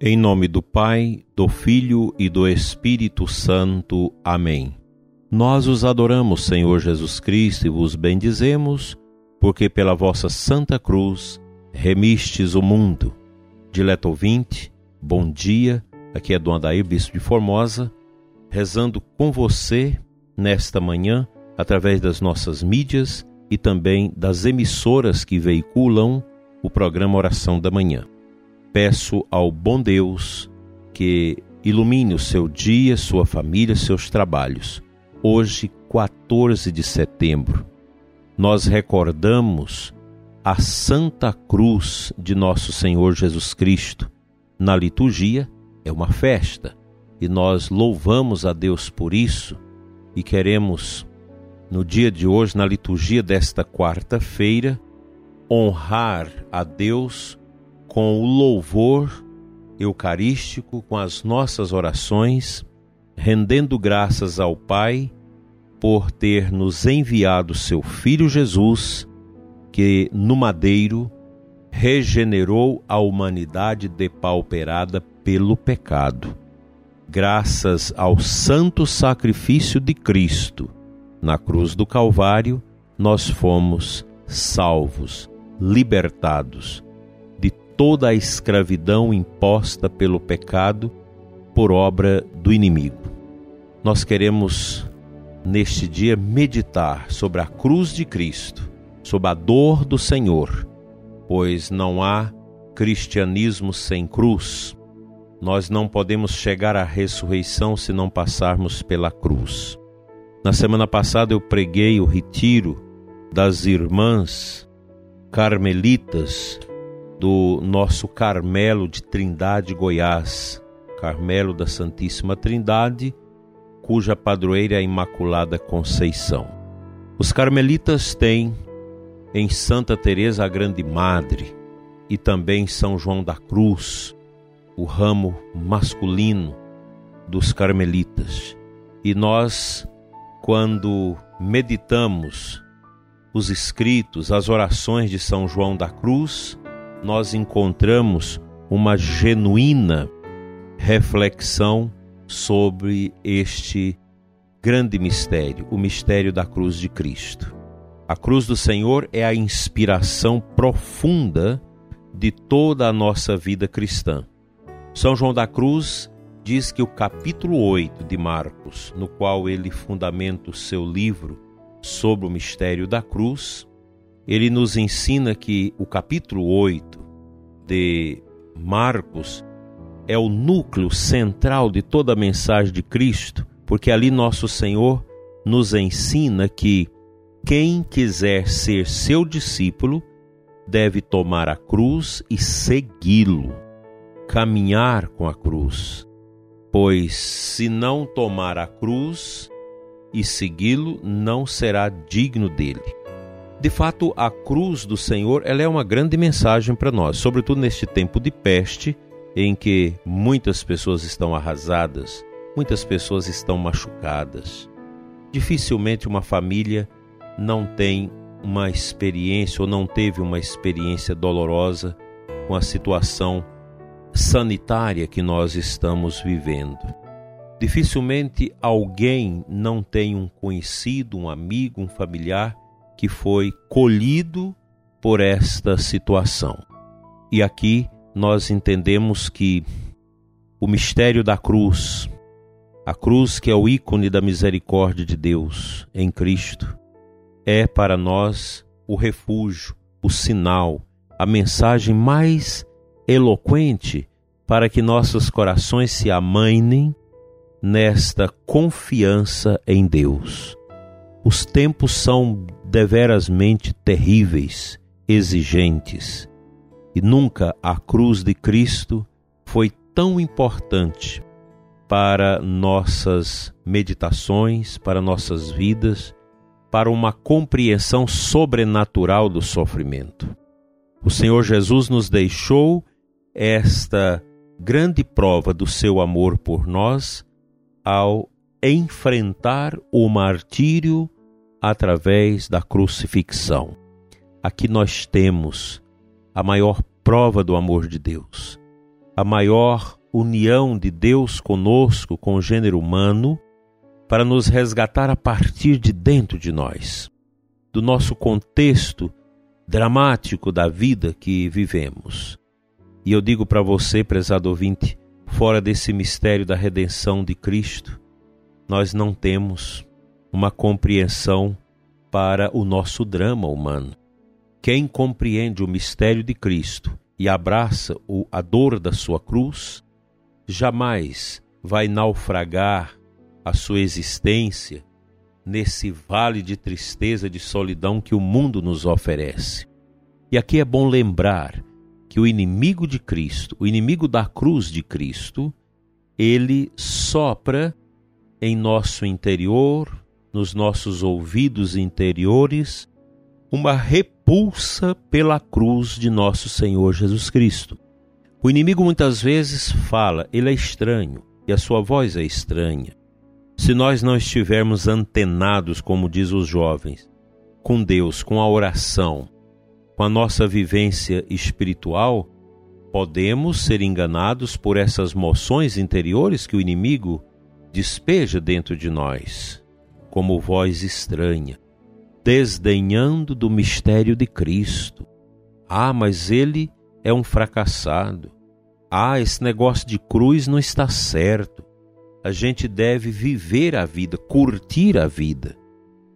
Em nome do Pai, do Filho e do Espírito Santo. Amém. Nós os adoramos, Senhor Jesus Cristo, e vos bendizemos, porque pela vossa santa cruz remistes o mundo. Dileto ouvinte, bom dia. Aqui é Dom Adair, Bispo de Formosa, rezando com você nesta manhã, através das nossas mídias e também das emissoras que veiculam o programa Oração da Manhã. Peço ao bom Deus que ilumine o seu dia, sua família, seus trabalhos. Hoje, 14 de setembro, nós recordamos a Santa Cruz de nosso Senhor Jesus Cristo. Na liturgia é uma festa e nós louvamos a Deus por isso e queremos, no dia de hoje, na liturgia desta quarta-feira, honrar a Deus com o louvor eucarístico, com as nossas orações, rendendo graças ao Pai por ter nos enviado seu Filho Jesus, que no madeiro regenerou a humanidade depauperada pelo pecado. Graças ao santo sacrifício de Cristo na cruz do Calvário, nós fomos salvos, libertados toda a escravidão imposta pelo pecado por obra do inimigo. Nós queremos, neste dia, meditar sobre a cruz de Cristo, sobre a dor do Senhor, pois não há cristianismo sem cruz. Nós não podemos chegar à ressurreição se não passarmos pela cruz. Na semana passada eu preguei o retiro das irmãs carmelitas do nosso Carmelo de Trindade, Goiás, Carmelo da Santíssima Trindade, cuja padroeira é a Imaculada Conceição. Os carmelitas têm em Santa Teresa a Grande Madre e também São João da Cruz, o ramo masculino dos carmelitas. E nós, quando meditamos os escritos, as orações de São João da Cruz, nós encontramos uma genuína reflexão sobre este grande mistério, o mistério da cruz de Cristo. A cruz do Senhor é a inspiração profunda de toda a nossa vida cristã. São João da Cruz diz que o capítulo 8 de Marcos, no qual ele fundamenta o seu livro sobre o mistério da cruz, ele nos ensina que o capítulo 8 de Marcos é o núcleo central de toda a mensagem de Cristo, porque ali nosso Senhor nos ensina que quem quiser ser seu discípulo deve tomar a cruz e segui-lo, caminhar com a cruz. Pois se não tomar a cruz e segui-lo, não será digno dele. De fato, a cruz do Senhor ela é uma grande mensagem para nós, sobretudo neste tempo de peste, em que muitas pessoas estão arrasadas, muitas pessoas estão machucadas. Dificilmente uma família não tem uma experiência ou não teve uma experiência dolorosa com a situação sanitária que nós estamos vivendo. Dificilmente alguém não tem um conhecido, um amigo, um familiar que foi colhido por esta situação. E aqui nós entendemos que o mistério da cruz, a cruz que é o ícone da misericórdia de Deus em Cristo, é para nós o refúgio, o sinal, a mensagem mais eloquente para que nossos corações se amainem nesta confiança em Deus. Os tempos são deverasmente terríveis, exigentes, e nunca a cruz de Cristo foi tão importante para nossas meditações, para nossas vidas, para uma compreensão sobrenatural do sofrimento. O Senhor Jesus nos deixou esta grande prova do seu amor por nós ao enfrentar o martírio através da crucifixão. Aqui nós temos a maior prova do amor de Deus. a maior união de Deus conosco, com o gênero humano, para nos resgatar a partir de dentro de nós, do nosso contexto dramático da vida que vivemos. E eu digo para você, prezado ouvinte, fora desse mistério da redenção de Cristo, nós não temos uma compreensão para o nosso drama humano. Quem compreende o mistério de Cristo e abraça a dor da sua cruz, jamais vai naufragar a sua existência nesse vale de tristeza, de solidão que o mundo nos oferece. E aqui é bom lembrar que o inimigo de Cristo, o inimigo da cruz de Cristo, ele sopra em nosso interior, nos nossos ouvidos interiores, uma repulsa pela cruz de nosso Senhor Jesus Cristo. O inimigo muitas vezes fala, ele é estranho e a sua voz é estranha. Se nós não estivermos antenados, como diz os jovens, com Deus, com a oração, com a nossa vivência espiritual, podemos ser enganados por essas moções interiores que o inimigo despeja dentro de nós, como voz estranha, desdenhando do mistério de Cristo. Ah, mas ele é um fracassado. Ah, esse negócio de cruz não está certo a gente deve viver a vida, curtir a vida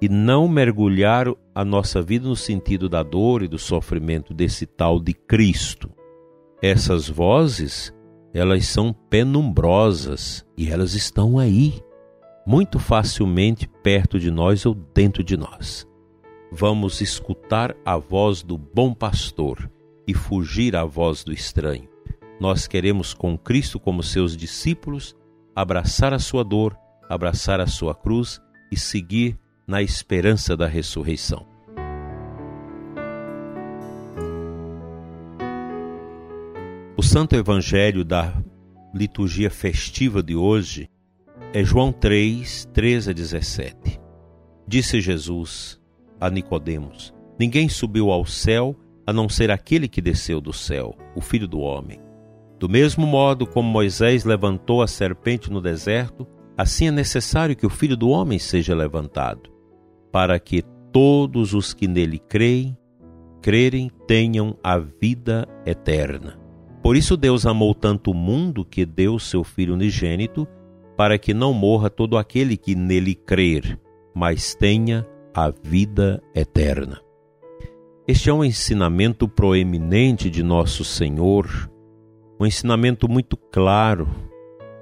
e não mergulhar a nossa vida no sentido da dor e do sofrimento desse tal de Cristo. Essas vozes, elas são penumbrosas e elas estão aí, muito facilmente perto de nós ou dentro de nós. Vamos escutar a voz do bom pastor e fugir à voz do estranho. Nós queremos, com Cristo como seus discípulos, abraçar a sua dor, abraçar a sua cruz e seguir na esperança da ressurreição. O Santo Evangelho da liturgia festiva de hoje é João 3, 13 a 17. Disse Jesus a Nicodemos: Ninguém subiu ao céu a não ser aquele que desceu do céu, o Filho do homem. Do mesmo modo como Moisés levantou a serpente no deserto, assim é necessário que o Filho do Homem seja levantado, para que todos os que nele creem, crerem, tenham a vida eterna. Por isso Deus amou tanto o mundo que deu seu Filho unigênito, para que não morra todo aquele que nele crer, mas tenha a vida eterna. Este é um ensinamento proeminente de nosso Senhor um ensinamento muito claro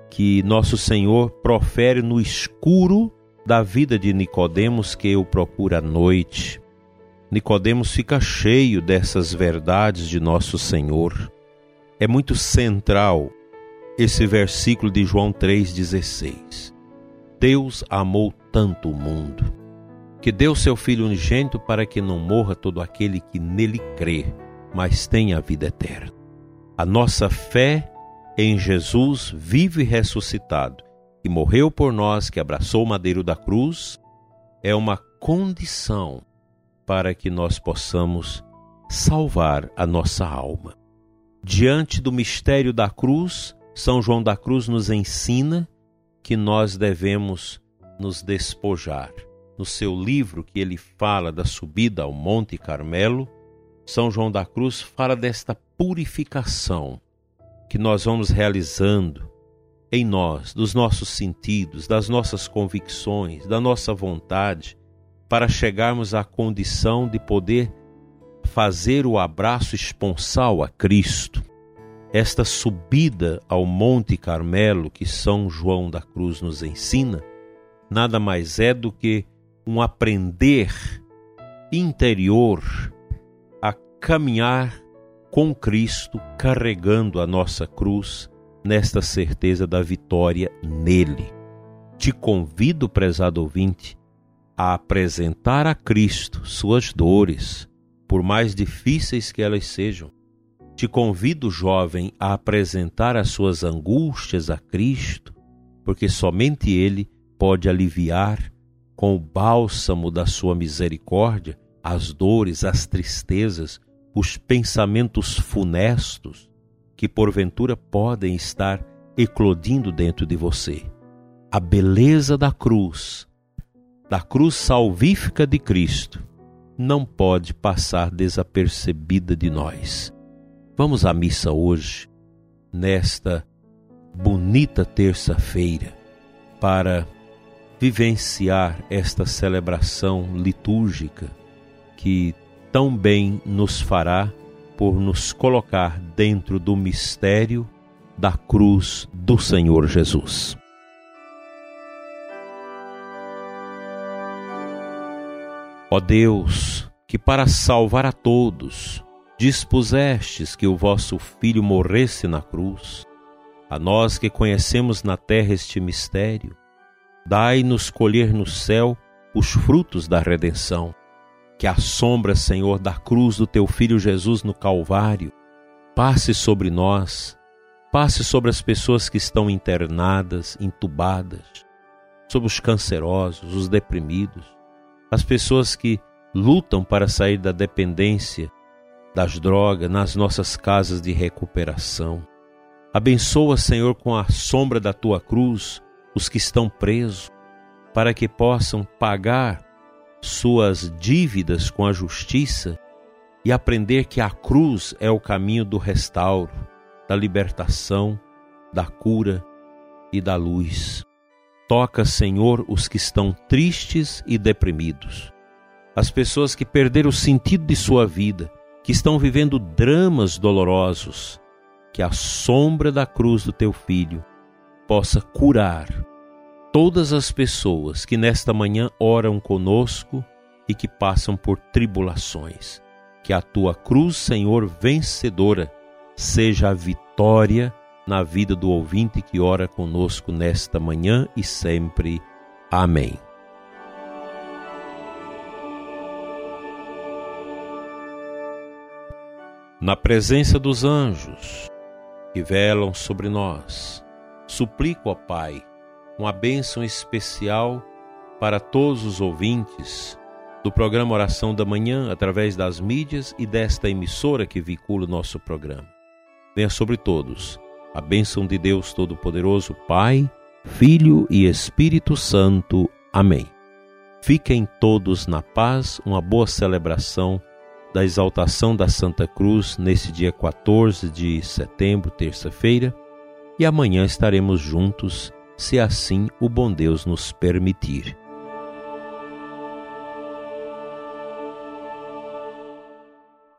que nosso Senhor profere no escuro da vida de Nicodemos que o procura à noite. Nicodemos fica cheio dessas verdades de nosso Senhor. É muito central esse versículo de João 3:16. Deus amou tanto o mundo que deu seu filho unigênito para que não morra todo aquele que nele crê, mas tenha a vida eterna. A nossa fé em Jesus vivo e ressuscitado, que morreu por nós, que abraçou o madeiro da cruz, é uma condição para que nós possamos salvar a nossa alma. Diante do mistério da cruz, São João da Cruz nos ensina que nós devemos nos despojar. No seu livro que ele fala da subida ao Monte Carmelo, São João da Cruz fala desta purificação que nós vamos realizando em nós, dos nossos sentidos, das nossas convicções, da nossa vontade, para chegarmos à condição de poder fazer o abraço esponsal a Cristo. Esta subida ao Monte Carmelo que São João da Cruz nos ensina, nada mais é do que um aprender interior a caminhar com Cristo carregando a nossa cruz nesta certeza da vitória nele. Te convido, prezado ouvinte, a apresentar a Cristo suas dores, por mais difíceis que elas sejam. Te convido, jovem, a apresentar as suas angústias a Cristo, porque somente Ele pode aliviar com o bálsamo da sua misericórdia as dores, as tristezas, os pensamentos funestos que porventura podem estar eclodindo dentro de você. A beleza da cruz, da cruz salvífica de Cristo, não pode passar desapercebida de nós. Vamos à missa hoje, nesta bonita terça-feira, para vivenciar esta celebração litúrgica que tão bem nos fará por nos colocar dentro do mistério da cruz do Senhor Jesus. Ó Deus, que para salvar a todos dispusestes que o vosso Filho morresse na cruz, a nós que conhecemos na terra este mistério, dai-nos colher no céu os frutos da redenção. Que a sombra, Senhor, da cruz do teu Filho Jesus no Calvário passe sobre nós, passe sobre as pessoas que estão internadas, entubadas, sobre os cancerosos, os deprimidos, as pessoas que lutam para sair da dependência das drogas nas nossas casas de recuperação. Abençoa, Senhor, com a sombra da tua cruz os que estão presos, para que possam pagar suas dívidas com a justiça e aprender que a cruz é o caminho do restauro, da libertação, da cura e da luz. Toca, Senhor, os que estão tristes e deprimidos, as pessoas que perderam o sentido de sua vida, que estão vivendo dramas dolorosos, que a sombra da cruz do teu filho possa curar todas as pessoas que nesta manhã oram conosco e que passam por tribulações. Que a tua cruz, Senhor, vencedora, seja a vitória na vida do ouvinte que ora conosco nesta manhã e sempre. Amém. Na presença dos anjos que velam sobre nós, suplico ao Pai uma bênção especial para todos os ouvintes do programa Oração da Manhã através das mídias e desta emissora que vincula o nosso programa. Venha sobre todos a bênção de Deus Todo-Poderoso, Pai, Filho e Espírito Santo. Amém. Fiquem todos na paz, uma boa celebração da exaltação da Santa Cruz nesse dia 14 de setembro, terça-feira, e amanhã estaremos juntos, se assim o bom Deus nos permitir.